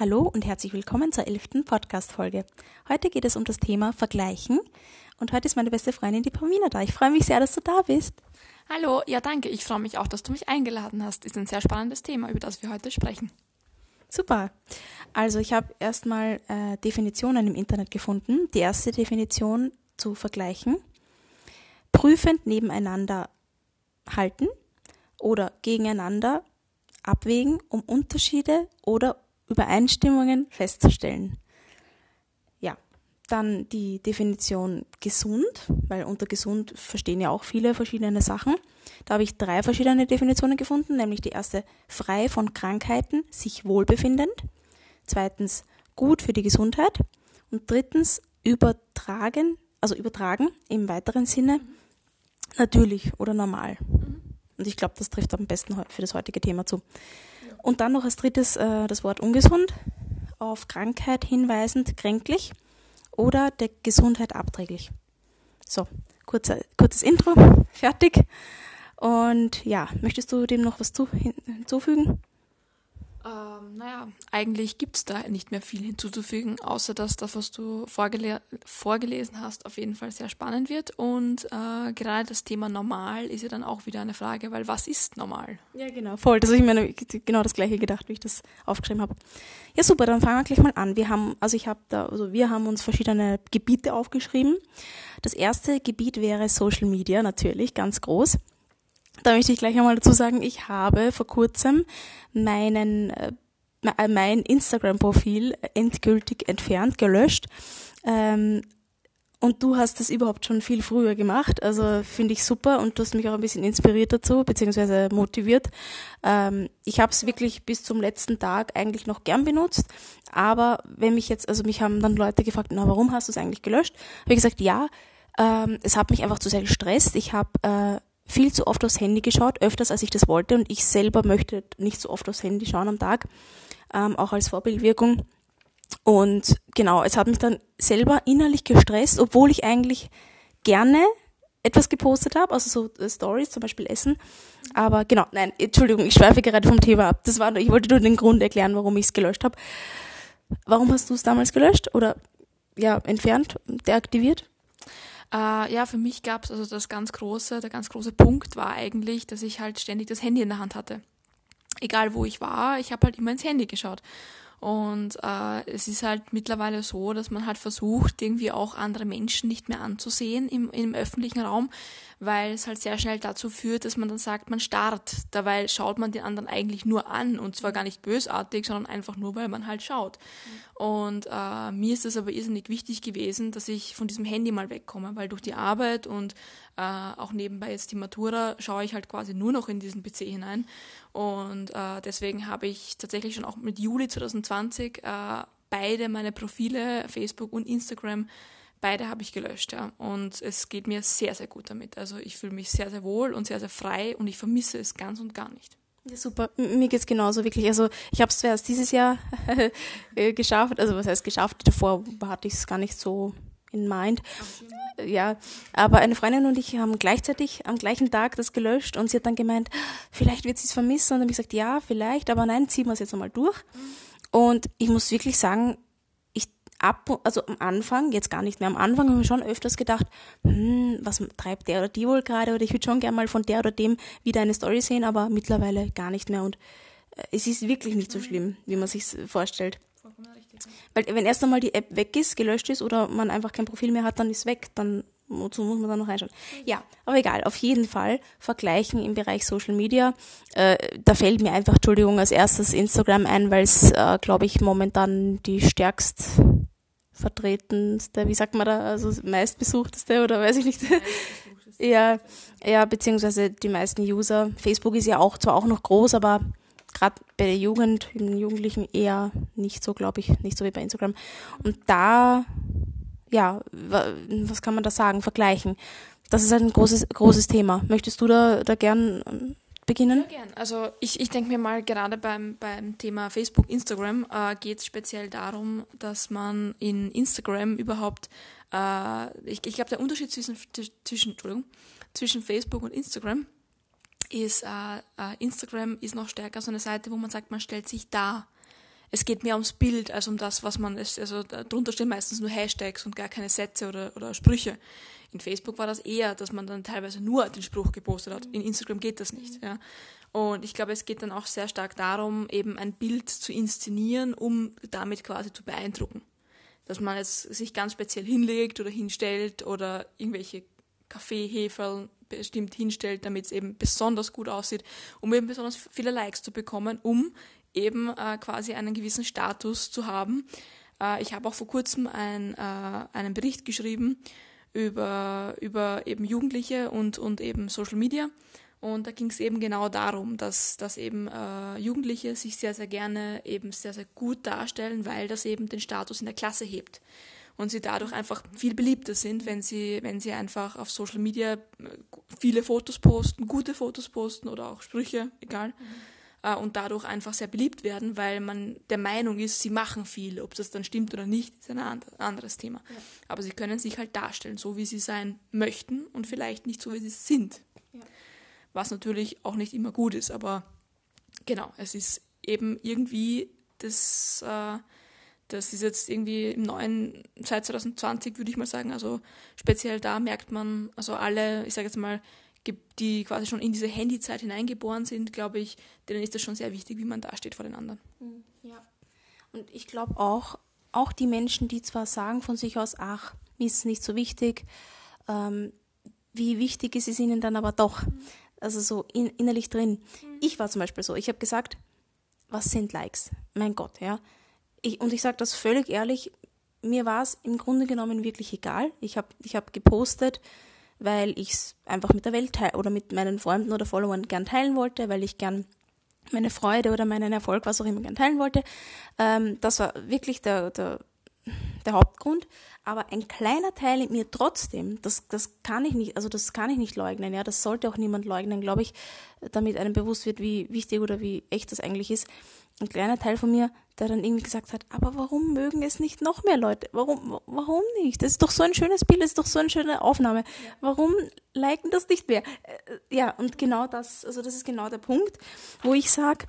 Hallo und herzlich willkommen zur elften Podcast-Folge. Heute geht es um das Thema Vergleichen und heute ist meine beste Freundin, die Pamina, da. Ich freue mich sehr, dass du da bist. Hallo, ja danke. Ich freue mich auch, dass du mich eingeladen hast. Ist ein sehr spannendes Thema, über das wir heute sprechen. Super. Also ich habe erstmal äh, Definitionen im Internet gefunden. Die erste Definition zu vergleichen. Prüfend nebeneinander halten oder gegeneinander abwägen, um Unterschiede oder Übereinstimmungen festzustellen. Ja, dann die Definition gesund, weil unter gesund verstehen ja auch viele verschiedene Sachen. Da habe ich drei verschiedene Definitionen gefunden, nämlich die erste frei von Krankheiten, sich wohlbefindend. Zweitens gut für die Gesundheit. Und drittens übertragen, also übertragen im weiteren Sinne, natürlich oder normal. Und ich glaube, das trifft am besten für das heutige Thema zu. Und dann noch als drittes äh, das Wort ungesund, auf Krankheit hinweisend, kränklich oder der Gesundheit abträglich. So, kurzer, kurzes Intro, fertig. Und ja, möchtest du dem noch was zu, hinzufügen? Ähm, naja, eigentlich gibt es da nicht mehr viel hinzuzufügen, außer dass das, was du vorgele vorgelesen hast, auf jeden Fall sehr spannend wird. Und äh, gerade das Thema normal ist ja dann auch wieder eine Frage, weil was ist normal? Ja, genau, voll. Habe ich mir genau das gleiche gedacht, wie ich das aufgeschrieben habe. Ja, super, dann fangen wir gleich mal an. Wir haben, also ich habe da, also wir haben uns verschiedene Gebiete aufgeschrieben. Das erste Gebiet wäre Social Media, natürlich, ganz groß. Da möchte ich gleich einmal dazu sagen, ich habe vor kurzem meinen äh, mein Instagram-Profil endgültig entfernt, gelöscht. Ähm, und du hast das überhaupt schon viel früher gemacht. Also finde ich super und du hast mich auch ein bisschen inspiriert dazu, beziehungsweise motiviert. Ähm, ich habe es wirklich bis zum letzten Tag eigentlich noch gern benutzt. Aber wenn mich jetzt, also mich haben dann Leute gefragt, na, warum hast du es eigentlich gelöscht? Habe ich gesagt, ja, ähm, es hat mich einfach zu sehr gestresst. Ich habe äh, viel zu oft aufs Handy geschaut, öfters als ich das wollte und ich selber möchte nicht so oft aufs Handy schauen am Tag, ähm, auch als Vorbildwirkung. Und genau, es hat mich dann selber innerlich gestresst, obwohl ich eigentlich gerne etwas gepostet habe, also so äh, Stories, zum Beispiel Essen. Aber genau, nein, Entschuldigung, ich schweife gerade vom Thema ab. Das war, ich wollte nur den Grund erklären, warum ich es gelöscht habe. Warum hast du es damals gelöscht oder ja entfernt, deaktiviert? Äh, ja, für mich gab es also das ganz große, der ganz große Punkt war eigentlich, dass ich halt ständig das Handy in der Hand hatte. Egal wo ich war, ich habe halt immer ins Handy geschaut. Und äh, es ist halt mittlerweile so, dass man halt versucht, irgendwie auch andere Menschen nicht mehr anzusehen im, im öffentlichen Raum, weil es halt sehr schnell dazu führt, dass man dann sagt, man starrt. Dabei schaut man den anderen eigentlich nur an und zwar gar nicht bösartig, sondern einfach nur, weil man halt schaut. Mhm. Und äh, mir ist es aber irrsinnig wichtig gewesen, dass ich von diesem Handy mal wegkomme, weil durch die Arbeit und äh, auch nebenbei jetzt die Matura schaue ich halt quasi nur noch in diesen PC hinein. Und äh, deswegen habe ich tatsächlich schon auch mit Juli 2020 äh, beide meine Profile, Facebook und Instagram, Beide habe ich gelöscht, ja. Und es geht mir sehr, sehr gut damit. Also ich fühle mich sehr, sehr wohl und sehr, sehr frei und ich vermisse es ganz und gar nicht. Ja, super. Mir geht's genauso, wirklich. Also ich habe es zwar erst dieses Jahr äh, geschafft, also was heißt geschafft, davor hatte ich es gar nicht so in mind. Ja, aber eine Freundin und ich haben gleichzeitig am gleichen Tag das gelöscht und sie hat dann gemeint, vielleicht wird sie es vermissen. Und dann habe ich gesagt, ja, vielleicht, aber nein, ziehen wir es jetzt einmal durch. Mhm. Und ich muss wirklich sagen, ab, also am Anfang, jetzt gar nicht mehr, am Anfang habe ich schon öfters gedacht, hm, was treibt der oder die wohl gerade oder ich würde schon gerne mal von der oder dem wieder eine Story sehen, aber mittlerweile gar nicht mehr und äh, es ist wirklich nicht so mhm. schlimm, wie man sich vorstellt. Weil wenn erst einmal die App weg ist, gelöscht ist oder man einfach kein Profil mehr hat, dann ist weg, dann wozu muss man da noch reinschauen? Ja, aber egal, auf jeden Fall vergleichen im Bereich Social Media. Äh, da fällt mir einfach, Entschuldigung, als erstes Instagram ein, weil es, äh, glaube ich, momentan die stärkst vertretendste, wie sagt man da, also meistbesuchteste oder weiß ich nicht. ja, ja, beziehungsweise die meisten User. Facebook ist ja auch zwar auch noch groß, aber gerade bei der Jugend, den Jugendlichen eher nicht so, glaube ich, nicht so wie bei Instagram. Und da, ja, was kann man da sagen, vergleichen. Das ist ein großes, großes Thema. Möchtest du da, da gern ähm, beginnen? Ja, gern. Also ich, ich denke mir mal, gerade beim, beim Thema Facebook, Instagram äh, geht es speziell darum, dass man in Instagram überhaupt, äh, ich, ich glaube, der Unterschied zwischen, zwischen, Entschuldigung, zwischen Facebook und Instagram ist, äh, äh, Instagram ist noch stärker so eine Seite, wo man sagt, man stellt sich da. es geht mehr ums Bild als um das, was man ist. Also darunter stehen meistens nur Hashtags und gar keine Sätze oder, oder Sprüche. In Facebook war das eher, dass man dann teilweise nur den Spruch gepostet hat. In Instagram geht das nicht. Ja. Und ich glaube, es geht dann auch sehr stark darum, eben ein Bild zu inszenieren, um damit quasi zu beeindrucken. Dass man jetzt sich ganz speziell hinlegt oder hinstellt oder irgendwelche Kaffeeheferl bestimmt hinstellt, damit es eben besonders gut aussieht, um eben besonders viele Likes zu bekommen, um eben äh, quasi einen gewissen Status zu haben. Äh, ich habe auch vor kurzem ein, äh, einen Bericht geschrieben über, über eben Jugendliche und, und eben Social Media. Und da ging es eben genau darum, dass, dass eben äh, Jugendliche sich sehr, sehr gerne eben sehr, sehr gut darstellen, weil das eben den Status in der Klasse hebt. Und sie dadurch einfach viel beliebter sind, wenn sie, wenn sie einfach auf Social Media äh, viele Fotos posten, gute Fotos posten oder auch Sprüche, egal. Mhm äh, und dadurch einfach sehr beliebt werden, weil man der Meinung ist, sie machen viel. Ob das dann stimmt oder nicht, ist ein anderes Thema. Ja. Aber sie können sich halt darstellen, so wie sie sein möchten und vielleicht nicht so, wie sie sind. Ja. Was natürlich auch nicht immer gut ist, aber genau, es ist eben irgendwie das. Äh, das ist jetzt irgendwie im neuen, seit 2020 würde ich mal sagen, also speziell da merkt man, also alle, ich sage jetzt mal, die quasi schon in diese Handyzeit hineingeboren sind, glaube ich, denen ist das schon sehr wichtig, wie man dasteht vor den anderen. Mhm, ja. Und ich glaube auch, auch die Menschen, die zwar sagen von sich aus, ach, mir ist es nicht so wichtig, ähm, wie wichtig ist es ihnen dann aber doch? Mhm. Also so in, innerlich drin. Mhm. Ich war zum Beispiel so, ich habe gesagt, was sind Likes? Mein Gott, ja. Ich, und ich sage das völlig ehrlich, mir war es im Grunde genommen wirklich egal. Ich habe ich hab gepostet, weil ich es einfach mit der Welt oder mit meinen Freunden oder Followern gern teilen wollte, weil ich gern meine Freude oder meinen Erfolg, was auch immer, gern teilen wollte. Ähm, das war wirklich der, der, der Hauptgrund. Aber ein kleiner Teil in mir trotzdem, das, das kann ich nicht, also das kann ich nicht leugnen, ja, das sollte auch niemand leugnen, glaube ich, damit einem bewusst wird, wie wichtig oder wie echt das eigentlich ist ein kleiner Teil von mir, der dann irgendwie gesagt hat, aber warum mögen es nicht noch mehr Leute? Warum, warum nicht? Das ist doch so ein schönes Bild, das ist doch so eine schöne Aufnahme. Warum liken das nicht mehr? Äh, ja, und genau das, also das ist genau der Punkt, wo ich sage,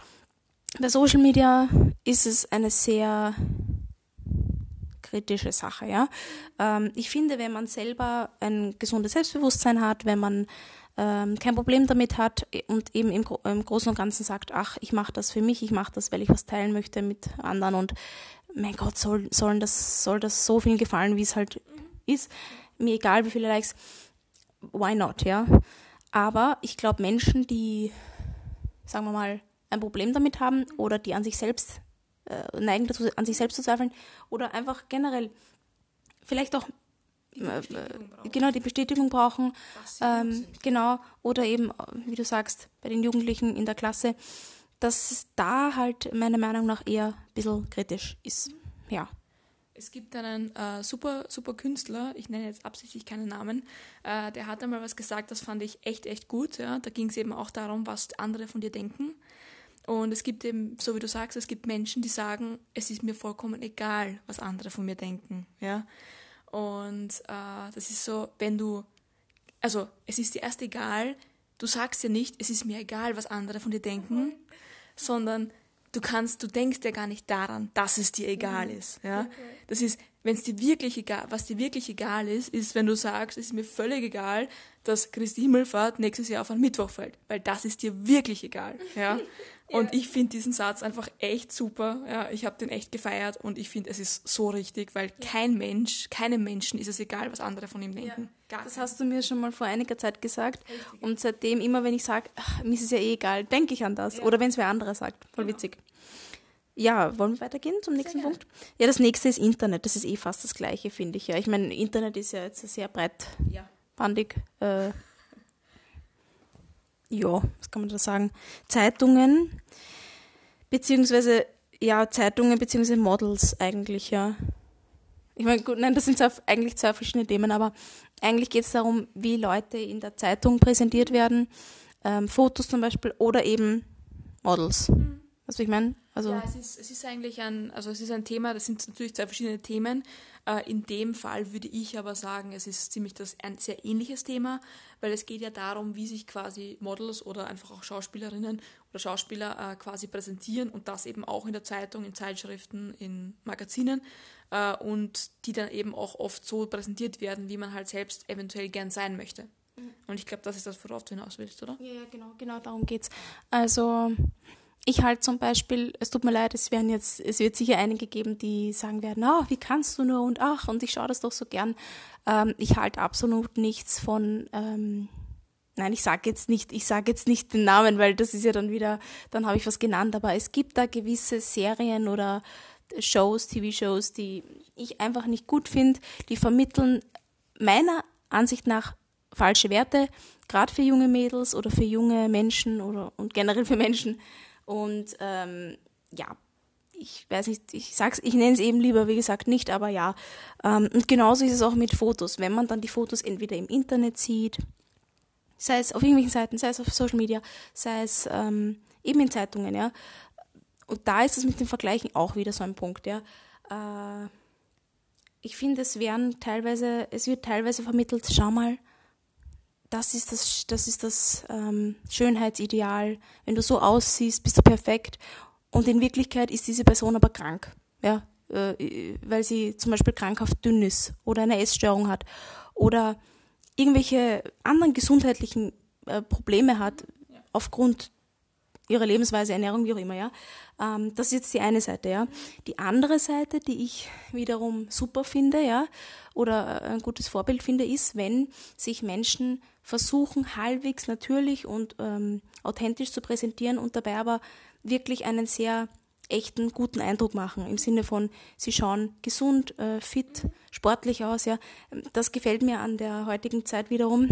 bei Social Media ist es eine sehr kritische Sache, ja. Ähm, ich finde, wenn man selber ein gesundes Selbstbewusstsein hat, wenn man ähm, kein Problem damit hat und eben im, im Großen und Ganzen sagt, ach, ich mache das für mich, ich mache das, weil ich was teilen möchte mit anderen und mein Gott, soll, sollen das, soll das so viel gefallen, wie es halt ist. Mir egal, wie viele Likes, why not, ja. Aber ich glaube, Menschen, die, sagen wir mal, ein Problem damit haben oder die an sich selbst äh, neigen dazu, an sich selbst zu zweifeln oder einfach generell vielleicht auch die äh, genau die Bestätigung brauchen, ähm, genau oder eben wie du sagst bei den Jugendlichen in der Klasse, dass es da halt meiner Meinung nach eher ein bisschen kritisch ist, mhm. ja. Es gibt einen äh, super, super Künstler, ich nenne jetzt absichtlich keinen Namen, äh, der hat einmal was gesagt, das fand ich echt, echt gut. Ja? Da ging es eben auch darum, was andere von dir denken. Und es gibt eben, so wie du sagst, es gibt Menschen, die sagen, es ist mir vollkommen egal, was andere von mir denken. Ja? Und äh, das ist so, wenn du, also es ist dir erst egal, du sagst ja nicht, es ist mir egal, was andere von dir denken, sondern du kannst, du denkst ja gar nicht daran, dass es dir egal mhm. ist. Ja? Das ist, wenn es dir wirklich egal, was dir wirklich egal ist, ist, wenn du sagst, es ist mir völlig egal, dass Christi Himmelfahrt nächstes Jahr auf einen Mittwoch fällt, weil das ist dir wirklich egal. Ja? Und ich finde diesen Satz einfach echt super. Ja, ich habe den echt gefeiert und ich finde, es ist so richtig, weil ja. kein Mensch, keinem Menschen ist es egal, was andere von ihm denken. Ja. Das hast du mir schon mal vor einiger Zeit gesagt. Richtig. Und seitdem, immer wenn ich sage, mir ist es ja eh egal, denke ich an das. Oder wenn es wer anderer sagt. Voll genau. witzig. Ja, wollen wir weitergehen zum nächsten Punkt? Ja, das nächste ist Internet. Das ist eh fast das Gleiche, finde ich. Ja, ich meine, Internet ist ja jetzt sehr breitbandig. Äh, ja, was kann man da sagen? Zeitungen, beziehungsweise, ja, Zeitungen, beziehungsweise Models eigentlich, ja. Ich meine, gut, nein, das sind zwar eigentlich zwei verschiedene Themen, aber eigentlich geht es darum, wie Leute in der Zeitung präsentiert werden, ähm, Fotos zum Beispiel oder eben Models. Mhm. Also ich meine, Also ja, es ist, es ist eigentlich ein, also es ist ein Thema, das sind natürlich zwei verschiedene Themen. Äh, in dem Fall würde ich aber sagen, es ist ziemlich das, ein sehr ähnliches Thema, weil es geht ja darum, wie sich quasi Models oder einfach auch Schauspielerinnen oder Schauspieler äh, quasi präsentieren und das eben auch in der Zeitung, in Zeitschriften, in Magazinen äh, und die dann eben auch oft so präsentiert werden, wie man halt selbst eventuell gern sein möchte. Mhm. Und ich glaube, das ist das, worauf du hinaus willst, oder? Ja, genau, genau darum geht's. Also ich halt zum Beispiel, es tut mir leid, es werden jetzt, es wird sicher einige geben, die sagen werden, ah, wie kannst du nur und ach, und ich schaue das doch so gern. Ähm, ich halte absolut nichts von, ähm, nein, ich sage jetzt nicht, ich sage jetzt nicht den Namen, weil das ist ja dann wieder, dann habe ich was genannt, aber es gibt da gewisse Serien oder Shows, TV-Shows, die ich einfach nicht gut finde, die vermitteln meiner Ansicht nach falsche Werte, gerade für junge Mädels oder für junge Menschen oder und generell für Menschen. Und ähm, ja, ich weiß nicht, ich sag's, ich nenne es eben lieber, wie gesagt, nicht, aber ja. Ähm, und genauso ist es auch mit Fotos. Wenn man dann die Fotos entweder im Internet sieht, sei es auf irgendwelchen Seiten, sei es auf Social Media, sei es ähm, eben in Zeitungen, ja. Und da ist es mit den Vergleichen auch wieder so ein Punkt, ja. Äh, ich finde, es werden teilweise, es wird teilweise vermittelt, schau mal, das ist das, das, ist das ähm, Schönheitsideal. Wenn du so aussiehst, bist du perfekt. Und in Wirklichkeit ist diese Person aber krank, ja, äh, weil sie zum Beispiel krankhaft dünn ist oder eine Essstörung hat oder irgendwelche anderen gesundheitlichen äh, Probleme hat aufgrund ihrer Lebensweise, Ernährung, wie auch immer, ja. Ähm, das ist jetzt die eine Seite, ja. Die andere Seite, die ich wiederum super finde, ja, oder ein gutes Vorbild finde, ist, wenn sich Menschen versuchen, halbwegs natürlich und ähm, authentisch zu präsentieren und dabei aber wirklich einen sehr echten, guten Eindruck machen. Im Sinne von, sie schauen gesund, äh, fit, sportlich aus. Ja. Das gefällt mir an der heutigen Zeit wiederum,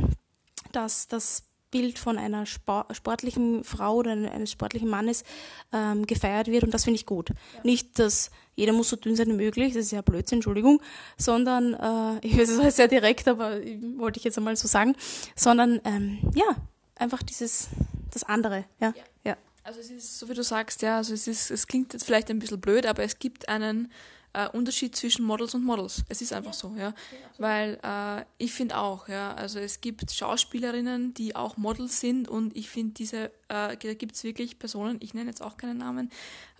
dass das Bild von einer sportlichen Frau oder eines sportlichen Mannes ähm, gefeiert wird und das finde ich gut. Ja. Nicht, dass jeder muss so dünn sein wie möglich, das ist ja Blödsinn, Entschuldigung, sondern, äh, ich weiß, es ist sehr direkt, aber wollte ich jetzt einmal so sagen, sondern ähm, ja, einfach dieses, das andere, ja. ja. ja. Also es ist, so wie du sagst, ja, also es ist, es klingt jetzt vielleicht ein bisschen blöd, aber es gibt einen äh, Unterschied zwischen Models und Models. Es ist einfach ja. so, ja. Weil äh, ich finde auch, ja, also es gibt Schauspielerinnen, die auch Models sind und ich finde diese, äh, da gibt es wirklich Personen, ich nenne jetzt auch keinen Namen,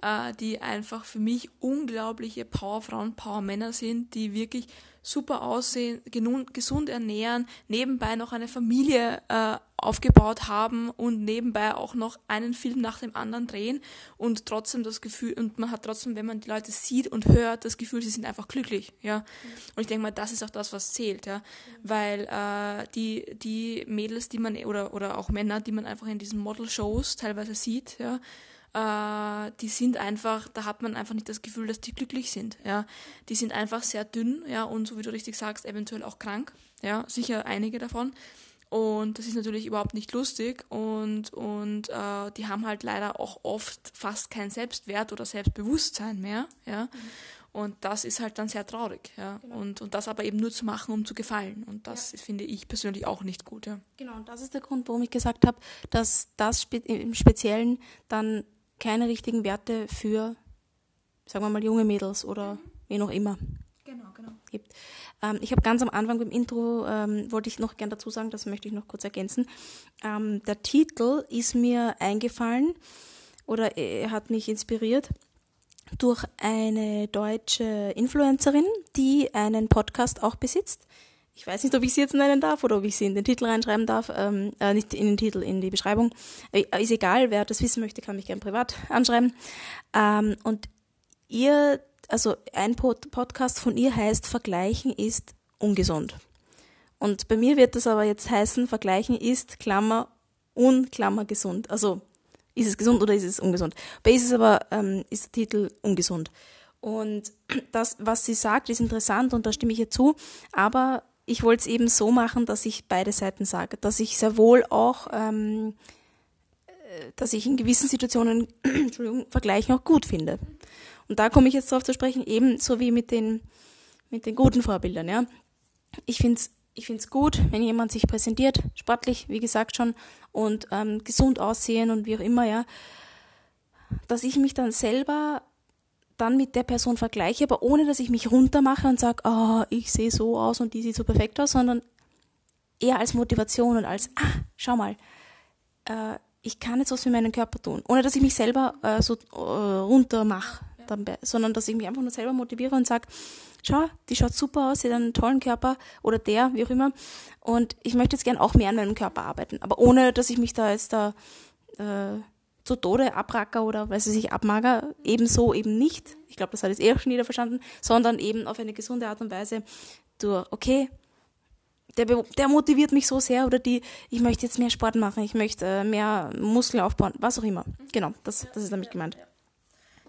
äh, die einfach für mich unglaubliche Powerfrauen, Powermänner sind, die wirklich super aussehen, gesund ernähren, nebenbei noch eine Familie äh, aufgebaut haben und nebenbei auch noch einen Film nach dem anderen drehen und trotzdem das Gefühl, und man hat trotzdem, wenn man die Leute sieht und hört, das Gefühl, sie sind einfach glücklich, ja. Und ich denke mal, das ist auch das, was zählt, ja. Weil äh, die, die Mädels, die man, oder, oder auch Männer, die man einfach in diesen Model-Shows teilweise sieht, ja, äh, die sind einfach, da hat man einfach nicht das Gefühl, dass die glücklich sind. Ja, die sind einfach sehr dünn, ja, und so wie du richtig sagst, eventuell auch krank. Ja, sicher einige davon. Und das ist natürlich überhaupt nicht lustig und, und äh, die haben halt leider auch oft fast kein Selbstwert oder Selbstbewusstsein mehr. Ja? Mhm. Und das ist halt dann sehr traurig. Ja? Genau. Und, und das aber eben nur zu machen, um zu gefallen. Und das ja. finde ich persönlich auch nicht gut. Ja? Genau, und das ist der Grund, warum ich gesagt habe, dass das im Speziellen dann keine richtigen Werte für, sagen wir mal, junge Mädels oder mhm. wen auch immer genau, genau. gibt. Ähm, ich habe ganz am Anfang beim Intro, ähm, wollte ich noch gern dazu sagen, das möchte ich noch kurz ergänzen. Ähm, der Titel ist mir eingefallen oder er hat mich inspiriert durch eine deutsche Influencerin, die einen Podcast auch besitzt ich weiß nicht, ob ich sie jetzt nennen darf oder ob ich sie in den Titel reinschreiben darf, ähm, äh, nicht in den Titel, in die Beschreibung. Äh, ist egal, wer das wissen möchte, kann mich gerne privat anschreiben. Ähm, und ihr, also ein Pod Podcast von ihr heißt Vergleichen ist ungesund. Und bei mir wird das aber jetzt heißen, Vergleichen ist Klammer unklammer gesund. Also ist es gesund oder ist es ungesund? Bei ist es aber, ähm, ist der Titel ungesund. Und das, was sie sagt, ist interessant und da stimme ich ihr zu. Aber ich wollte es eben so machen, dass ich beide Seiten sage, dass ich sehr wohl auch, ähm, äh, dass ich in gewissen Situationen Vergleichen auch gut finde. Und da komme ich jetzt darauf zu sprechen, ebenso wie mit den, mit den guten Vorbildern. Ja. Ich finde es ich find's gut, wenn jemand sich präsentiert, sportlich, wie gesagt schon, und ähm, gesund aussehen und wie auch immer, ja. dass ich mich dann selber dann mit der Person vergleiche, aber ohne dass ich mich runtermache und sage, oh, ich sehe so aus und die sieht so perfekt aus, sondern eher als Motivation und als, ah, schau mal, äh, ich kann jetzt was für meinen Körper tun, ohne dass ich mich selber äh, so äh, runter mache, ja. sondern dass ich mich einfach nur selber motiviere und sage, schau, die schaut super aus, sie hat einen tollen Körper oder der, wie auch immer, und ich möchte jetzt gern auch mehr an meinem Körper arbeiten, aber ohne, dass ich mich da jetzt da äh, zu Tode abracker oder weil sie sich abmager, ebenso eben nicht. Ich glaube, das hat jetzt eh schon jeder verstanden, sondern eben auf eine gesunde Art und Weise durch, okay, der, der motiviert mich so sehr oder die, ich möchte jetzt mehr Sport machen, ich möchte äh, mehr Muskeln aufbauen, was auch immer. Genau, das, das ist damit gemeint.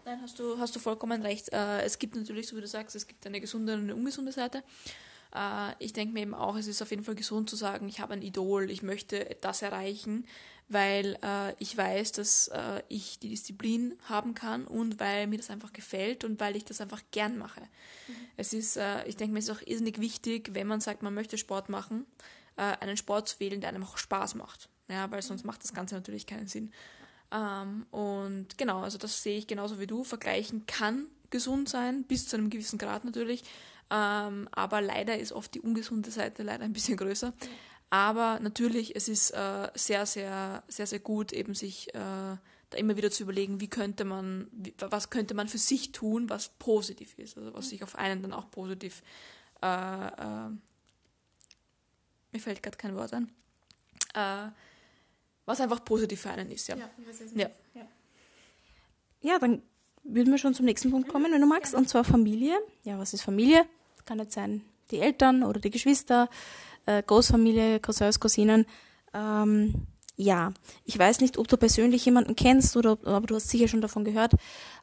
Nein, hast du, hast du vollkommen recht. Äh, es gibt natürlich, so wie du sagst, es gibt eine gesunde und eine ungesunde Seite. Äh, ich denke mir eben auch, es ist auf jeden Fall gesund zu sagen, ich habe ein Idol, ich möchte das erreichen, weil äh, ich weiß, dass äh, ich die Disziplin haben kann und weil mir das einfach gefällt und weil ich das einfach gern mache. Mhm. Es ist, äh, ich denke mir, es ist auch irrsinnig wichtig, wenn man sagt, man möchte Sport machen, äh, einen Sport zu wählen, der einem auch Spaß macht. Ja, weil sonst macht das Ganze natürlich keinen Sinn. Ähm, und genau, also das sehe ich genauso wie du. Vergleichen kann gesund sein, bis zu einem gewissen Grad natürlich. Ähm, aber leider ist oft die ungesunde Seite leider ein bisschen größer. Aber natürlich, es ist äh, sehr, sehr, sehr, sehr gut, eben sich äh, da immer wieder zu überlegen, wie könnte man, wie, was könnte man für sich tun, was positiv ist, also was sich auf einen dann auch positiv, äh, äh mir fällt gerade kein Wort ein, äh, was einfach positiv für einen ist, ja. Ja, ja. ja. ja dann würden wir schon zum nächsten Punkt kommen, wenn du magst, und zwar Familie. Ja, was ist Familie? Kann jetzt sein die Eltern oder die Geschwister, äh, Großfamilie, Cousins, Cousinen. Ähm, ja, ich weiß nicht, ob du persönlich jemanden kennst oder aber du hast sicher schon davon gehört.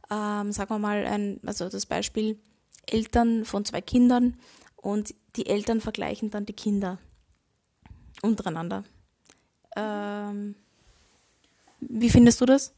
Ähm, sagen wir mal, ein, also das Beispiel Eltern von zwei Kindern und die Eltern vergleichen dann die Kinder untereinander. Ähm, wie findest du das?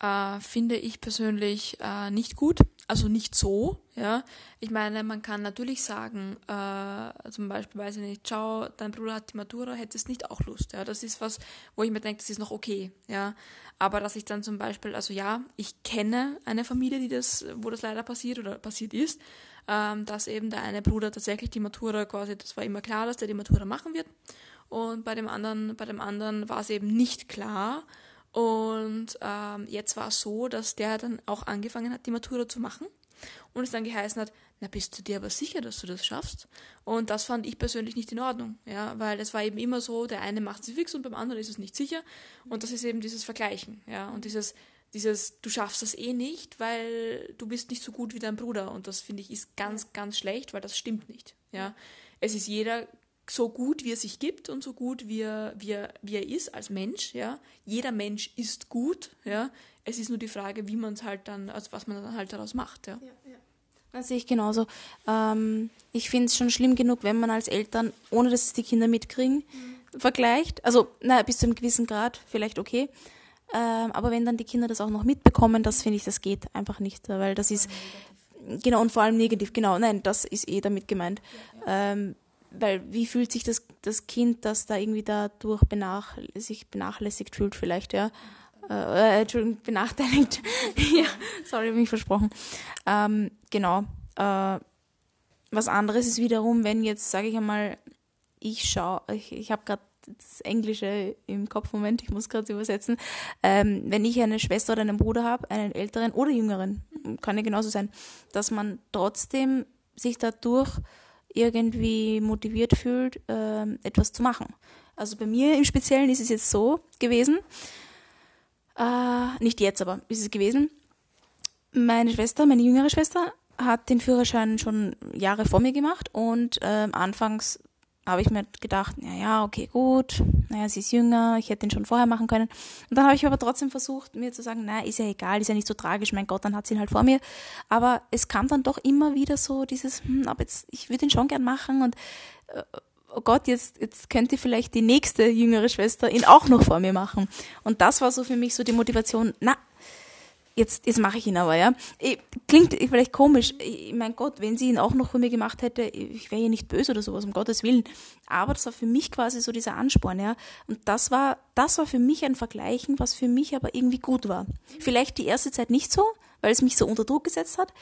Äh, finde ich persönlich äh, nicht gut also nicht so, ja. Ich meine, man kann natürlich sagen, äh, zum Beispiel, weiß ich nicht, schau, dein Bruder hat die Matura, hättest nicht auch Lust, ja. Das ist was, wo ich mir denke, das ist noch okay, ja. Aber dass ich dann zum Beispiel, also ja, ich kenne eine Familie, die das, wo das leider passiert oder passiert ist, ähm, dass eben der eine Bruder tatsächlich die Matura quasi, das war immer klar, dass der die Matura machen wird. Und bei dem anderen, bei dem anderen war es eben nicht klar. Und ähm, jetzt war es so, dass der dann auch angefangen hat, die Matura zu machen und es dann geheißen hat, na bist du dir aber sicher, dass du das schaffst? Und das fand ich persönlich nicht in Ordnung, ja, weil es war eben immer so, der eine macht sich fix und beim anderen ist es nicht sicher und das ist eben dieses Vergleichen, ja, und dieses dieses du schaffst das eh nicht, weil du bist nicht so gut wie dein Bruder und das finde ich ist ganz ganz schlecht, weil das stimmt nicht, ja. Es ist jeder so gut, wie er sich gibt und so gut, wie er, wie er, wie er ist als Mensch. Ja? Jeder Mensch ist gut. Ja? Es ist nur die Frage, wie man es halt dann, also was man dann halt daraus macht. Ja, ja, ja. Das sehe ich genauso. Ähm, ich finde es schon schlimm genug, wenn man als Eltern, ohne dass es die Kinder mitkriegen, mhm. vergleicht. Also, na, bis zu einem gewissen Grad vielleicht okay. Ähm, aber wenn dann die Kinder das auch noch mitbekommen, das finde ich, das geht einfach nicht, weil das ist, genau, und vor allem negativ, genau, nein, das ist eh damit gemeint. Ja, ähm, weil wie fühlt sich das, das Kind, das da irgendwie dadurch benach, sich benachlässigt fühlt vielleicht, ja. Äh, äh Entschuldigung, benachteiligt. ja, sorry, habe mich versprochen. Ähm, genau. Äh, was anderes ist wiederum, wenn jetzt, sage ich einmal, ich schaue, ich, ich habe gerade das Englische im Kopf, Moment, ich muss gerade übersetzen. Ähm, wenn ich eine Schwester oder einen Bruder habe, einen älteren oder jüngeren, kann ja genauso sein, dass man trotzdem sich dadurch irgendwie motiviert fühlt, äh, etwas zu machen. Also bei mir im Speziellen ist es jetzt so gewesen, äh, nicht jetzt, aber ist es gewesen. Meine Schwester, meine jüngere Schwester, hat den Führerschein schon Jahre vor mir gemacht und äh, anfangs habe ich mir gedacht, ja, ja, okay, gut, naja, sie ist jünger, ich hätte ihn schon vorher machen können. Und dann habe ich aber trotzdem versucht, mir zu sagen, naja, ist ja egal, ist ja nicht so tragisch, mein Gott, dann hat sie ihn halt vor mir. Aber es kam dann doch immer wieder so dieses, hm, aber jetzt, ich würde ihn schon gern machen und äh, oh Gott, jetzt, jetzt könnte vielleicht die nächste jüngere Schwester ihn auch noch vor mir machen. Und das war so für mich so die Motivation, na, jetzt, jetzt mache ich ihn aber, ja. Klingt vielleicht komisch. mein Gott, wenn sie ihn auch noch von mir gemacht hätte, ich wäre ihr nicht böse oder sowas, um Gottes Willen. Aber das war für mich quasi so dieser Ansporn, ja. Und das war, das war für mich ein Vergleichen, was für mich aber irgendwie gut war. Vielleicht die erste Zeit nicht so, weil es mich so unter Druck gesetzt hat,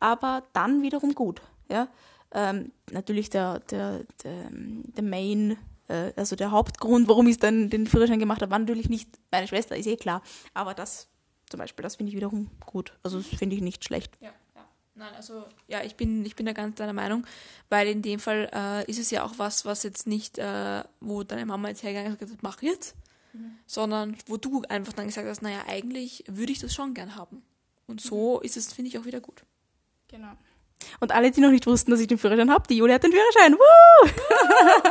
aber dann wiederum gut, ja. Ähm, natürlich der, der, der, der Main, äh, also der Hauptgrund, warum ich dann den Führerschein gemacht habe, war natürlich nicht meine Schwester, ist eh klar. Aber das zum Beispiel. Das finde ich wiederum gut. Also das finde ich nicht schlecht. Ja, ja. Nein, also ja, ich bin, ich bin da ganz deiner Meinung, weil in dem Fall äh, ist es ja auch was, was jetzt nicht, äh, wo deine Mama jetzt hergegangen ist und gesagt hat, mach jetzt, mhm. sondern wo du einfach dann gesagt hast, naja, eigentlich würde ich das schon gern haben. Und so mhm. ist es, finde ich, auch wieder gut. Genau. Und alle, die noch nicht wussten, dass ich den Führerschein habe, die Julia hat den Führerschein. Woo!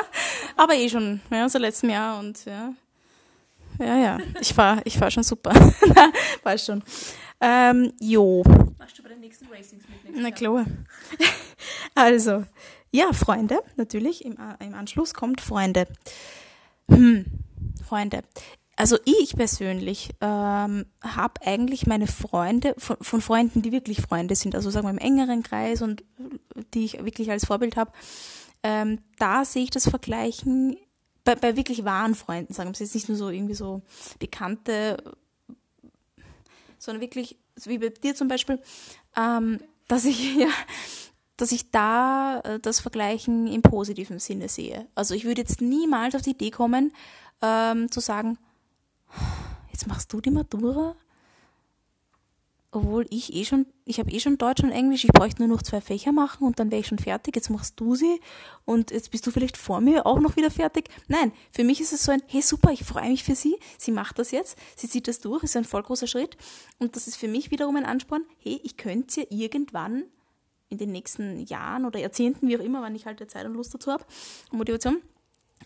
Aber eh schon, ja, seit letztem Jahr und ja, ja, ja. Ich fahre ich fahr schon super. Weiß schon. Ähm, jo. Machst du bei den nächsten Racings mit? Na klar. Also, ja, Freunde, natürlich. Im, äh, im Anschluss kommt Freunde. Hm, Freunde. Also ich persönlich ähm, habe eigentlich meine Freunde, von, von, Freunden, die wirklich Freunde sind, also sagen wir im engeren Kreis und die ich wirklich als Vorbild habe, ähm, da sehe ich das Vergleichen bei, bei wirklich wahren Freunden, sagen wir es jetzt nicht nur so irgendwie so Bekannte, sondern wirklich, wie bei dir zum Beispiel, ähm, dass ich ja, dass ich da äh, das Vergleichen im positiven Sinne sehe. Also ich würde jetzt niemals auf die Idee kommen, ähm, zu sagen, jetzt machst du die Matura obwohl ich eh schon, ich habe eh schon Deutsch und Englisch, ich bräuchte nur noch zwei Fächer machen und dann wäre ich schon fertig, jetzt machst du sie und jetzt bist du vielleicht vor mir auch noch wieder fertig. Nein, für mich ist es so ein, hey super, ich freue mich für sie, sie macht das jetzt, sie zieht das durch, ist ein voll großer Schritt und das ist für mich wiederum ein Ansporn, hey, ich könnte ja irgendwann in den nächsten Jahren oder Jahrzehnten, wie auch immer, wann ich halt Zeit und Lust dazu habe, Motivation,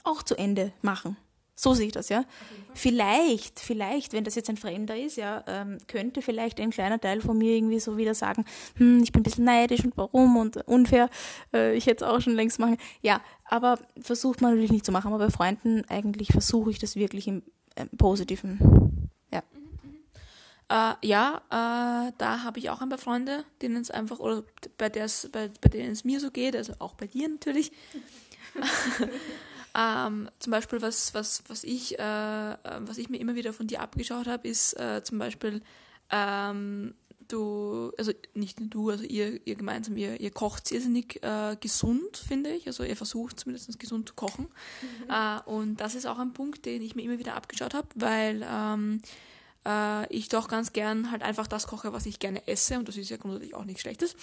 auch zu Ende machen. So sehe ich das, ja. Vielleicht, vielleicht, wenn das jetzt ein Fremder ist, ja, ähm, könnte vielleicht ein kleiner Teil von mir irgendwie so wieder sagen, hm, ich bin ein bisschen neidisch und warum und unfair, äh, ich hätte es auch schon längst machen. Ja, aber versucht man natürlich nicht zu machen, aber bei Freunden eigentlich versuche ich das wirklich im äh, Positiven. Ja. Äh, ja, äh, da habe ich auch ein paar Freunde, denen es einfach, oder bei, bei, bei denen es mir so geht, also auch bei dir natürlich. Ähm, zum Beispiel, was, was, was, ich, äh, was ich mir immer wieder von dir abgeschaut habe, ist äh, zum Beispiel, ähm, du, also nicht nur du, also ihr, ihr gemeinsam, ihr, ihr kocht irrsinnig äh, gesund, finde ich. Also ihr versucht zumindest gesund zu kochen. Mhm. Äh, und das ist auch ein Punkt, den ich mir immer wieder abgeschaut habe, weil ähm, äh, ich doch ganz gern halt einfach das koche, was ich gerne esse und das ist ja grundsätzlich auch nichts Schlechtes.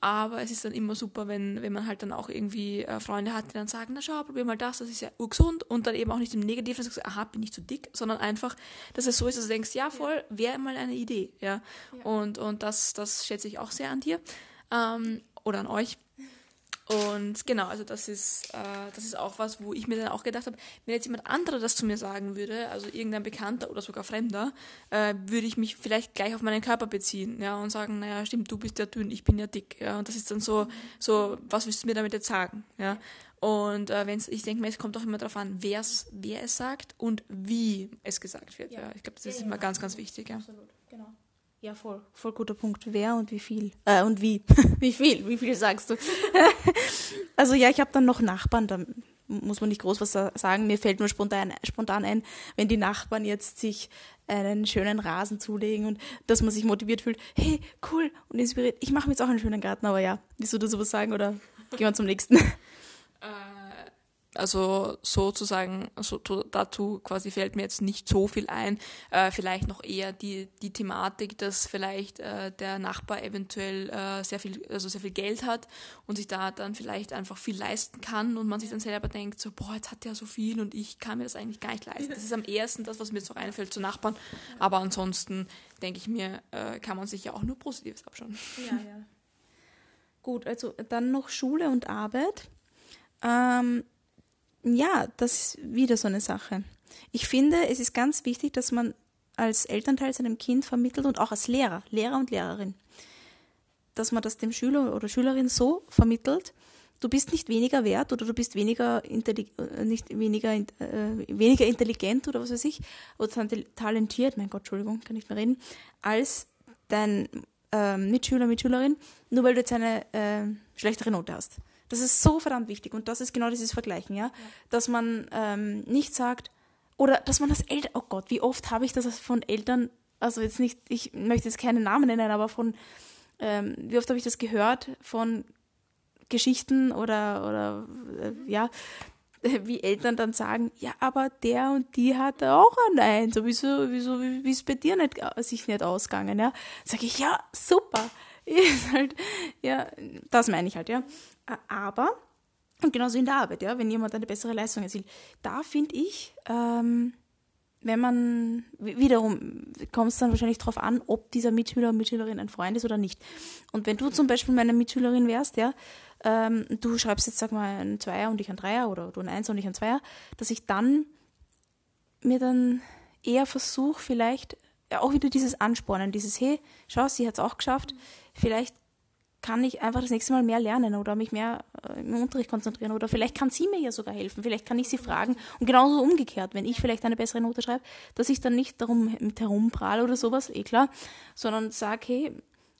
Aber es ist dann immer super, wenn, wenn man halt dann auch irgendwie äh, Freunde hat, die dann sagen, na schau, probier mal das, das ist ja urgesund und dann eben auch nicht im Negativen sagst, aha, bin ich zu dick, sondern einfach, dass es so ist, dass du denkst, ja voll, wäre mal eine Idee, ja. ja. Und, und das, das schätze ich auch sehr an dir ähm, oder an euch. Und genau, also das ist, äh, das ist auch was, wo ich mir dann auch gedacht habe, wenn jetzt jemand anderer das zu mir sagen würde, also irgendein Bekannter oder sogar Fremder, äh, würde ich mich vielleicht gleich auf meinen Körper beziehen, ja, und sagen, naja, stimmt, du bist ja dünn, ich bin ja dick, ja, und das ist dann so, so, was willst du mir damit jetzt sagen, ja. Und äh, wenn's, ich denke mir, es kommt auch immer darauf an, wer's, wer es sagt und wie es gesagt wird. Ja. ja. Ich glaube, das ist ja, immer ja, ganz, ganz wichtig. Ja. Absolut, genau. Ja, voll, voll guter Punkt. Wer und wie viel? Äh, und wie? wie viel? Wie viel sagst du? also ja, ich habe dann noch Nachbarn, da muss man nicht groß was sagen. Mir fällt nur spontan, spontan ein, wenn die Nachbarn jetzt sich einen schönen Rasen zulegen und dass man sich motiviert fühlt, hey, cool und inspiriert. Ich mache mir jetzt auch einen schönen Garten, aber ja, willst du da sowas sagen oder gehen wir zum nächsten? Also sozusagen, also dazu quasi fällt mir jetzt nicht so viel ein. Äh, vielleicht noch eher die, die Thematik, dass vielleicht äh, der Nachbar eventuell äh, sehr viel, also sehr viel Geld hat und sich da dann vielleicht einfach viel leisten kann und man sich dann selber denkt, so, boah, jetzt hat der so viel und ich kann mir das eigentlich gar nicht leisten. Das ist am ersten das, was mir jetzt noch einfällt zu Nachbarn. Aber ansonsten denke ich mir, äh, kann man sich ja auch nur Positives abschauen. Ja, ja. Gut, also dann noch Schule und Arbeit. Ähm, ja, das ist wieder so eine Sache. Ich finde, es ist ganz wichtig, dass man als Elternteil seinem Kind vermittelt und auch als Lehrer, Lehrer und Lehrerin, dass man das dem Schüler oder Schülerin so vermittelt, du bist nicht weniger wert oder du bist weniger, äh, nicht weniger, äh, weniger intelligent oder was weiß ich, oder talentiert, mein Gott, Entschuldigung, kann nicht mehr reden, als dein ähm, Mitschüler, Mitschülerin, nur weil du jetzt eine äh, schlechtere Note hast. Das ist so verdammt wichtig und das ist genau dieses Vergleichen, ja, ja. dass man ähm, nicht sagt oder dass man das Eltern, oh Gott, wie oft habe ich das von Eltern, also jetzt nicht, ich möchte jetzt keine Namen nennen, aber von, ähm, wie oft habe ich das gehört von Geschichten oder oder äh, ja, wie Eltern dann sagen, ja, aber der und die hatte auch ein Eins, wieso, wieso, wie ist bei dir nicht, sich nicht ausgegangen, ja? Sage ich, ja, super. Ist halt, ja, das meine ich halt, ja. Aber, und genauso in der Arbeit, ja, wenn jemand eine bessere Leistung erzielt, da finde ich, ähm, wenn man, wiederum kommt es dann wahrscheinlich darauf an, ob dieser Mitschüler oder Mitschülerin ein Freund ist oder nicht. Und wenn du zum Beispiel meine Mitschülerin wärst, ja, ähm, du schreibst jetzt, sag mal, ein Zweier und ich ein Dreier oder du ein Einser und ich ein Zweier, dass ich dann mir dann eher versuche, vielleicht ja, auch wieder dieses Anspornen, dieses, hey, schau, sie hat es auch geschafft, vielleicht kann ich einfach das nächste Mal mehr lernen oder mich mehr äh, im Unterricht konzentrieren oder vielleicht kann sie mir ja sogar helfen, vielleicht kann ich sie fragen und genauso umgekehrt, wenn ich vielleicht eine bessere Note schreibe, dass ich dann nicht darum mit herumprahle oder sowas, eh klar, sondern sage, hey,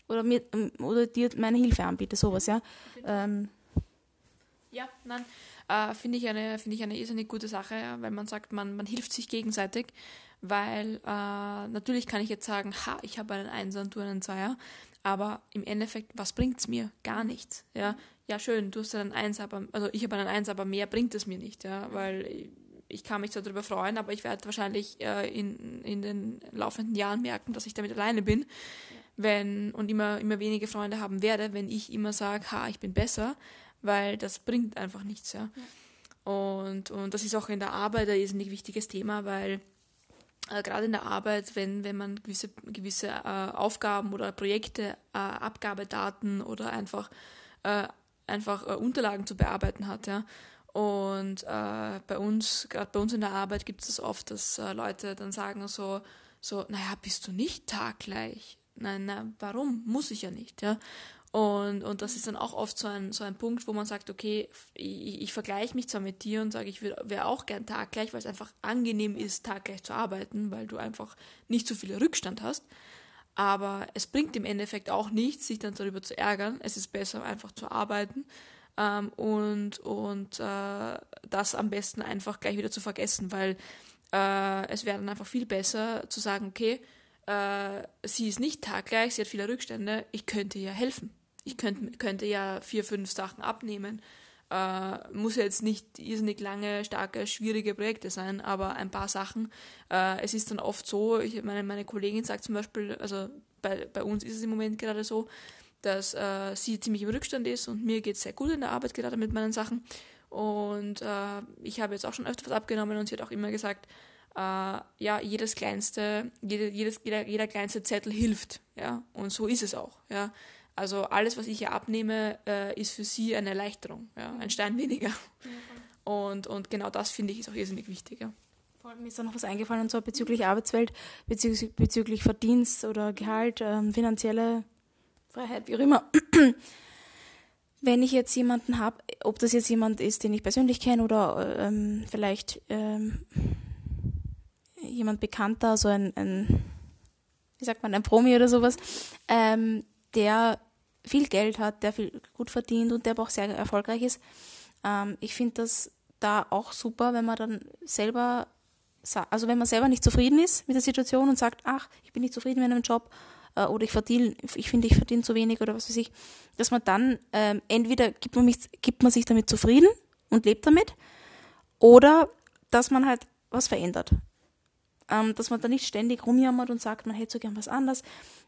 oder mir oder dir meine Hilfe anbiete, sowas, ja. Ähm. Ja, nein, äh, finde ich eine ich eine irrsinnig gute Sache, weil man sagt, man man hilft sich gegenseitig, weil äh, natürlich kann ich jetzt sagen, ha, ich habe einen Einser und du einen Zweier, aber im Endeffekt, was bringt es mir? Gar nichts. Ja, ja schön, du hast einen Eins, aber also ich habe einen Eins, aber mehr bringt es mir nicht, ja, weil ich kann mich zwar darüber freuen, aber ich werde wahrscheinlich äh, in, in den laufenden Jahren merken, dass ich damit alleine bin, ja. wenn und immer immer weniger Freunde haben werde, wenn ich immer sage, ha, ich bin besser, weil das bringt einfach nichts, ja. ja. Und, und das ist auch in der Arbeit ein irrsinnig wichtiges Thema, weil äh, gerade in der Arbeit, wenn, wenn man gewisse, gewisse äh, Aufgaben oder Projekte, äh, Abgabedaten oder einfach, äh, einfach äh, Unterlagen zu bearbeiten hat. Ja. Und bei uns, gerade bei uns in der Arbeit gibt es oft, dass Leute dann sagen so, so, naja, bist du nicht taggleich? Nein, nein, warum? Muss ich ja nicht, ja. Und, und das ist dann auch oft so ein, so ein Punkt, wo man sagt, okay, ich, ich vergleiche mich zwar mit dir und sage, ich wäre auch gern taggleich, weil es einfach angenehm ist, taggleich zu arbeiten, weil du einfach nicht so viel Rückstand hast. Aber es bringt im Endeffekt auch nichts, sich dann darüber zu ärgern. Es ist besser, einfach zu arbeiten ähm, und, und äh, das am besten einfach gleich wieder zu vergessen, weil äh, es wäre dann einfach viel besser zu sagen, okay, äh, sie ist nicht taggleich, sie hat viele Rückstände, ich könnte ihr helfen ich könnt, könnte ja vier, fünf Sachen abnehmen. Äh, muss jetzt nicht irrsinnig lange, starke, schwierige Projekte sein, aber ein paar Sachen. Äh, es ist dann oft so, ich, meine, meine Kollegin sagt zum Beispiel, also bei, bei uns ist es im Moment gerade so, dass äh, sie ziemlich im Rückstand ist und mir geht es sehr gut in der Arbeit gerade mit meinen Sachen. Und äh, ich habe jetzt auch schon öfter was abgenommen und sie hat auch immer gesagt, äh, ja, jedes kleinste, jede, jedes, jeder, jeder kleinste Zettel hilft, ja, und so ist es auch, ja. Also alles, was ich hier abnehme, äh, ist für sie eine Erleichterung, ja, ein Stein weniger. Ja, und, und genau das finde ich ist auch irrsinnig wichtig. Ja. Mir ist da noch was eingefallen, und zwar bezüglich Arbeitswelt, bezüglich, bezüglich Verdienst oder Gehalt, ähm, finanzielle Freiheit, wie auch immer. Wenn ich jetzt jemanden habe, ob das jetzt jemand ist, den ich persönlich kenne oder ähm, vielleicht ähm, jemand bekannter, so ein, ein, wie sagt man, ein Promi oder sowas, ähm, der viel Geld hat, der viel gut verdient und der aber auch sehr erfolgreich ist. Ähm, ich finde das da auch super, wenn man dann selber, also wenn man selber nicht zufrieden ist mit der Situation und sagt, ach, ich bin nicht zufrieden mit einem Job äh, oder ich verdiene, ich finde, ich verdiene zu wenig oder was weiß ich, dass man dann ähm, entweder gibt man, mich, gibt man sich damit zufrieden und lebt damit oder dass man halt was verändert ähm, dass man da nicht ständig rumjammert und sagt, man hätte so gern was anderes,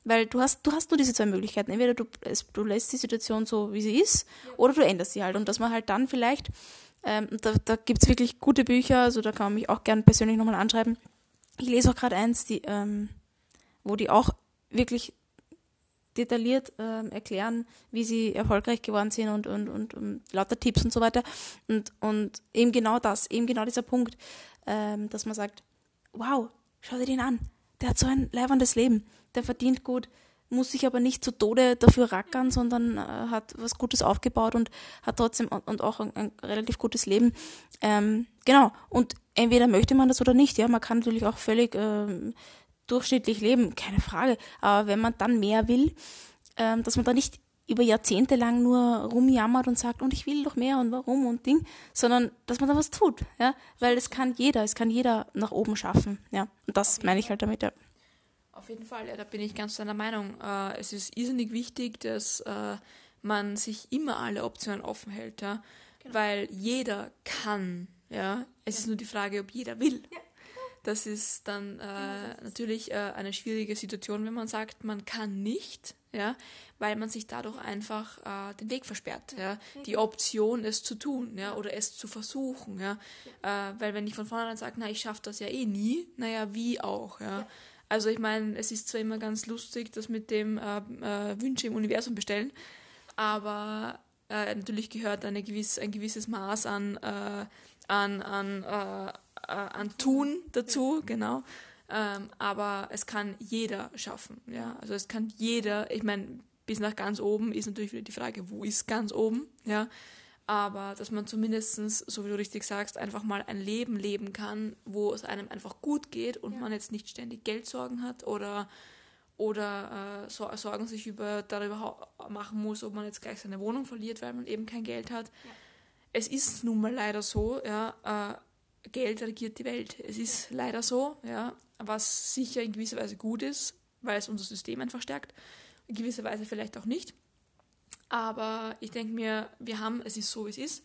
weil du hast, du hast nur diese zwei Möglichkeiten. Entweder du, du lässt die Situation so, wie sie ist, ja. oder du änderst sie halt und dass man halt dann vielleicht, ähm, da, da gibt es wirklich gute Bücher, also da kann man mich auch gern persönlich nochmal anschreiben. Ich lese auch gerade eins, die, ähm, wo die auch wirklich detailliert ähm, erklären, wie sie erfolgreich geworden sind und, und, und, und, lauter Tipps und so weiter. Und, und eben genau das, eben genau dieser Punkt, ähm, dass man sagt, wow, schau dir den an. Der hat so ein leibendes Leben. Der verdient gut, muss sich aber nicht zu Tode dafür rackern, sondern äh, hat was Gutes aufgebaut und hat trotzdem und, und auch ein, ein, relativ gutes Leben. Ähm, genau. Und entweder möchte man das oder nicht. Ja, man kann natürlich auch völlig ähm, durchschnittlich leben, keine Frage. Aber wenn man dann mehr will, ähm, dass man da nicht über Jahrzehnte lang nur rumjammert und sagt, und ich will doch mehr und warum und Ding, sondern dass man da was tut, ja, weil es kann jeder, es kann jeder nach oben schaffen, ja, und das meine ich halt damit, ja. Auf jeden Fall, ja, da bin ich ganz deiner Meinung. Äh, es ist irrsinnig wichtig, dass äh, man sich immer alle Optionen offen hält, ja, genau. weil jeder kann, ja, es ja. ist nur die Frage, ob jeder will. Ja. Das ist dann äh, natürlich äh, eine schwierige Situation, wenn man sagt, man kann nicht, ja, weil man sich dadurch einfach äh, den Weg versperrt, ja, die Option, es zu tun, ja, oder es zu versuchen, ja, äh, weil wenn ich von vornherein sage, na, ich schaffe das ja eh nie, naja, wie auch, ja. Also ich meine, es ist zwar immer ganz lustig, das mit dem äh, äh, Wünsche im Universum bestellen, aber natürlich gehört eine gewiss, ein gewisses Maß an, an, an äh, an Tun dazu, genau. Ähm, aber es kann jeder schaffen, ja. Also es kann jeder, ich meine, bis nach ganz oben ist natürlich wieder die Frage, wo ist ganz oben, ja. Aber dass man zumindest, so wie du richtig sagst, einfach mal ein Leben leben kann, wo es einem einfach gut geht und ja. man jetzt nicht ständig Geldsorgen hat oder oder äh, so, Sorgen sich über, darüber machen muss, ob man jetzt gleich seine Wohnung verliert, weil man eben kein Geld hat. Ja. Es ist nun mal leider so, ja, äh, Geld regiert die Welt. Es ist leider so, ja, was sicher in gewisser Weise gut ist, weil es unser System einfach stärkt, in gewisser Weise vielleicht auch nicht. Aber ich denke mir, wir haben, es ist so, wie es ist.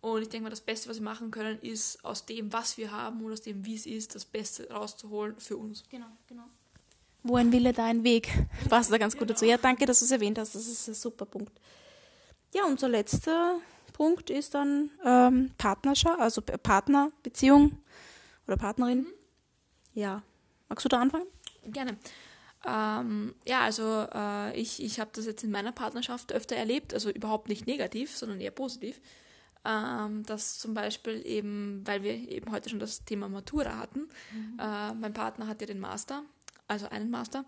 Und ich denke mal, das Beste, was wir machen können, ist aus dem, was wir haben und aus dem, wie es ist, das Beste rauszuholen für uns. Genau, genau. Wo ein Wille, da ein Weg. Passt da ganz gut genau. dazu. Ja, danke, dass du es erwähnt hast. Das ist ein super Punkt. Ja, unser letzter Punkt ist dann ähm, Partnerschaft, also Partnerbeziehung oder Partnerin. Mhm. Ja. Magst du da anfangen? Gerne. Ähm, ja, also äh, ich, ich habe das jetzt in meiner Partnerschaft öfter erlebt, also überhaupt nicht negativ, sondern eher positiv. Ähm, dass zum Beispiel eben, weil wir eben heute schon das Thema Matura hatten, mhm. äh, mein Partner hat ja den Master, also einen Master,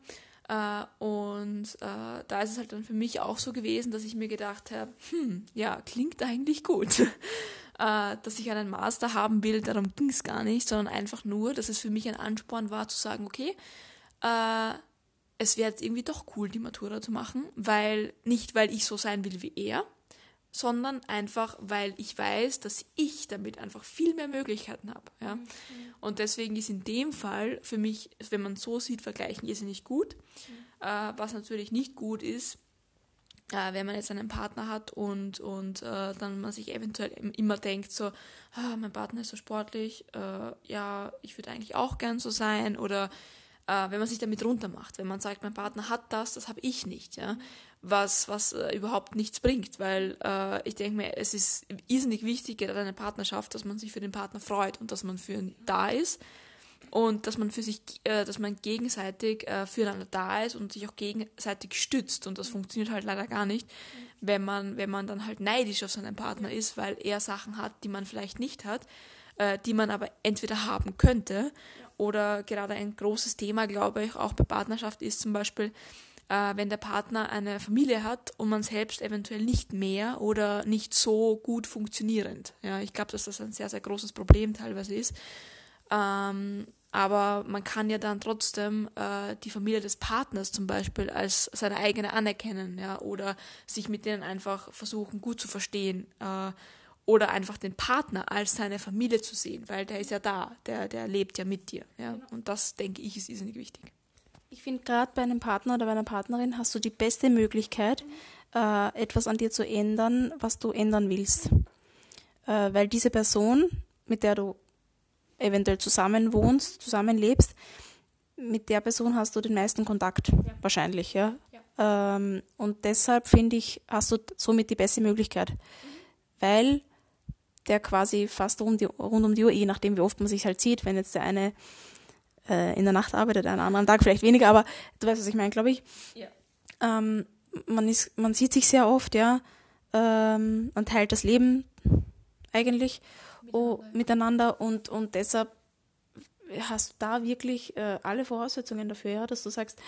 und äh, da ist es halt dann für mich auch so gewesen, dass ich mir gedacht habe, hm, ja, klingt eigentlich gut. äh, dass ich einen Master haben will, darum ging es gar nicht, sondern einfach nur, dass es für mich ein Ansporn war zu sagen, okay, äh, es wäre jetzt irgendwie doch cool, die Matura zu machen, weil nicht, weil ich so sein will wie er, sondern einfach, weil ich weiß, dass ich damit einfach viel mehr Möglichkeiten habe. Ja? Mhm. Und deswegen ist in dem Fall für mich, wenn man so sieht, vergleichen ist nicht gut. Mhm. Äh, was natürlich nicht gut ist, äh, wenn man jetzt einen Partner hat und, und äh, dann man sich eventuell immer denkt, so, ah, mein Partner ist so sportlich, äh, ja, ich würde eigentlich auch gern so sein oder äh, wenn man sich damit runtermacht, wenn man sagt, mein Partner hat das, das habe ich nicht, ja, was, was äh, überhaupt nichts bringt, weil äh, ich denke mir, es ist irrsinnig wichtig, gerade in einer Partnerschaft, dass man sich für den Partner freut und dass man für ihn da ist und dass man für sich, äh, dass man gegenseitig äh, füreinander da ist und sich auch gegenseitig stützt und das funktioniert halt leider gar nicht, wenn man, wenn man dann halt neidisch auf seinen Partner ist, weil er Sachen hat, die man vielleicht nicht hat, äh, die man aber entweder haben könnte oder gerade ein großes Thema, glaube ich, auch bei Partnerschaft ist zum Beispiel, äh, wenn der Partner eine Familie hat und man selbst eventuell nicht mehr oder nicht so gut funktionierend. Ja, ich glaube, dass das ein sehr, sehr großes Problem teilweise ist. Ähm, aber man kann ja dann trotzdem äh, die Familie des Partners zum Beispiel als seine eigene anerkennen, ja, oder sich mit denen einfach versuchen, gut zu verstehen. Äh, oder einfach den Partner als seine Familie zu sehen, weil der ist ja da, der, der lebt ja mit dir. Ja? Und das, denke ich, ist irrsinnig wichtig. Ich finde, gerade bei einem Partner oder bei einer Partnerin hast du die beste Möglichkeit, äh, etwas an dir zu ändern, was du ändern willst. Äh, weil diese Person, mit der du eventuell zusammen wohnst, zusammenlebst, mit der Person hast du den meisten Kontakt, ja. wahrscheinlich, ja. ja. Ähm, und deshalb finde ich, hast du somit die beste Möglichkeit. Mhm. Weil der quasi fast rund, die, rund um die Uhr, je nachdem, wie oft man sich halt sieht, wenn jetzt der eine äh, in der Nacht arbeitet, einen anderen Tag vielleicht weniger, aber du weißt, was ich meine, glaube ich. Ja. Ähm, man, ist, man sieht sich sehr oft, ja, ähm, man teilt das Leben eigentlich miteinander, oh, miteinander und, und deshalb hast du da wirklich äh, alle Voraussetzungen dafür, ja, dass du sagst,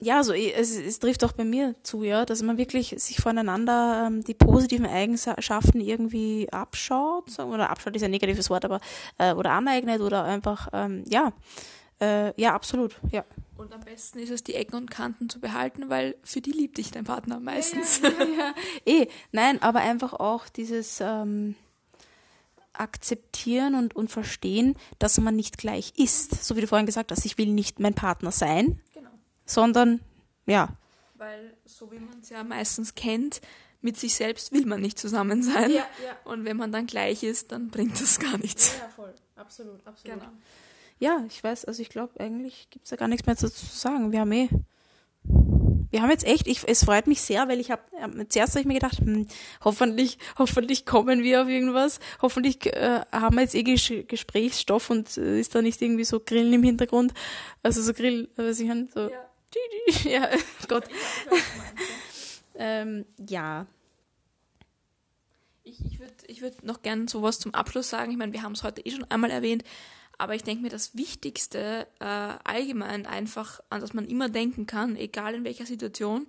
ja, also es, es trifft auch bei mir zu, ja, dass man wirklich sich voneinander ähm, die positiven Eigenschaften irgendwie abschaut, oder abschaut ist ein negatives Wort, aber äh, oder aneignet oder einfach, ähm, ja, Äh, ja, absolut, ja. Und am besten ist es, die Ecken und Kanten zu behalten, weil für die liebt dich dein Partner meistens. Ja, ja, ja. Eh, nein, aber einfach auch dieses ähm, Akzeptieren und, und Verstehen, dass man nicht gleich ist. So wie du vorhin gesagt hast, ich will nicht mein Partner sein. Sondern ja. Weil so wie man es ja meistens kennt, mit sich selbst will man nicht zusammen sein. Ja, ja. Und wenn man dann gleich ist, dann bringt das gar nichts. Ja, voll. Absolut, absolut. Genau. Ja, ich weiß, also ich glaube, eigentlich gibt es ja gar nichts mehr zu, zu sagen. Wir haben eh. Wir haben jetzt echt, ich, es freut mich sehr, weil ich habe, äh, zuerst habe ich mir gedacht, hm, hoffentlich, hoffentlich kommen wir auf irgendwas, hoffentlich äh, haben wir jetzt eh Ges Gesprächsstoff und äh, ist da nicht irgendwie so Grillen im Hintergrund, also so Grill, äh, was ich meine, so, Ja. ja, Gott, ähm, ja, Ich, ich würde ich würd noch gern sowas zum Abschluss sagen. Ich meine, wir haben es heute eh schon einmal erwähnt, aber ich denke mir, das Wichtigste äh, allgemein einfach, an das man immer denken kann, egal in welcher Situation,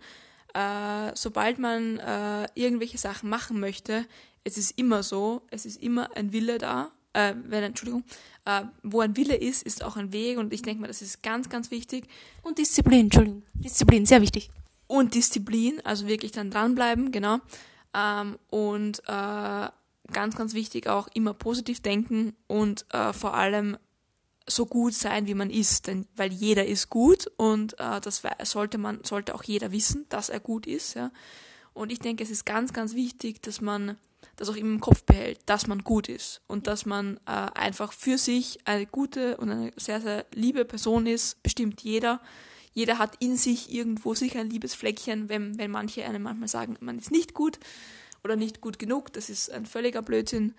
äh, sobald man äh, irgendwelche Sachen machen möchte, es ist immer so, es ist immer ein Wille da, äh, wenn, Entschuldigung, äh, wo ein Wille ist, ist auch ein Weg und ich denke mir, das ist ganz, ganz wichtig. und Disziplin, Entschuldigung, Disziplin, sehr wichtig. und Disziplin, also wirklich dann dranbleiben, genau. Ähm, und äh, ganz, ganz wichtig auch immer positiv denken und äh, vor allem so gut sein, wie man ist, denn weil jeder ist gut und äh, das sollte man sollte auch jeder wissen, dass er gut ist, ja. Und ich denke, es ist ganz, ganz wichtig, dass man das auch immer im Kopf behält, dass man gut ist und dass man äh, einfach für sich eine gute und eine sehr, sehr liebe Person ist, bestimmt jeder. Jeder hat in sich irgendwo sicher ein liebes Fleckchen, wenn, wenn manche einem manchmal sagen, man ist nicht gut oder nicht gut genug. Das ist ein völliger Blödsinn.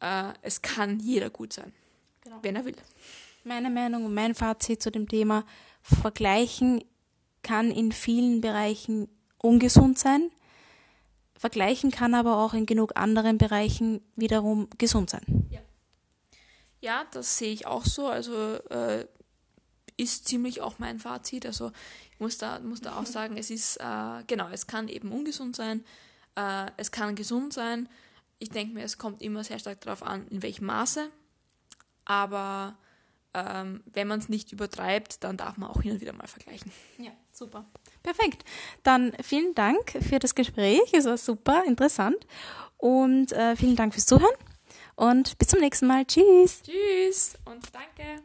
Äh, es kann jeder gut sein, Genau. wenn er will. Meine Meinung und mein Fazit zu dem Thema Vergleichen kann in vielen Bereichen ungesund sein. Vergleichen kann aber auch in genug anderen Bereichen wiederum gesund sein. Ja, das sehe ich auch so. Also äh, ist ziemlich auch mein Fazit. Also ich muss da, muss da auch sagen, es ist, äh, genau, es kann eben ungesund sein, äh, es kann gesund sein. Ich denke mir, es kommt immer sehr stark darauf an, in welchem Maße. Aber ähm, wenn man es nicht übertreibt, dann darf man auch hin und wieder mal vergleichen. Ja, super. Perfekt. Dann vielen Dank für das Gespräch. Es war super interessant. Und äh, vielen Dank fürs Zuhören. Und bis zum nächsten Mal. Tschüss. Tschüss und danke.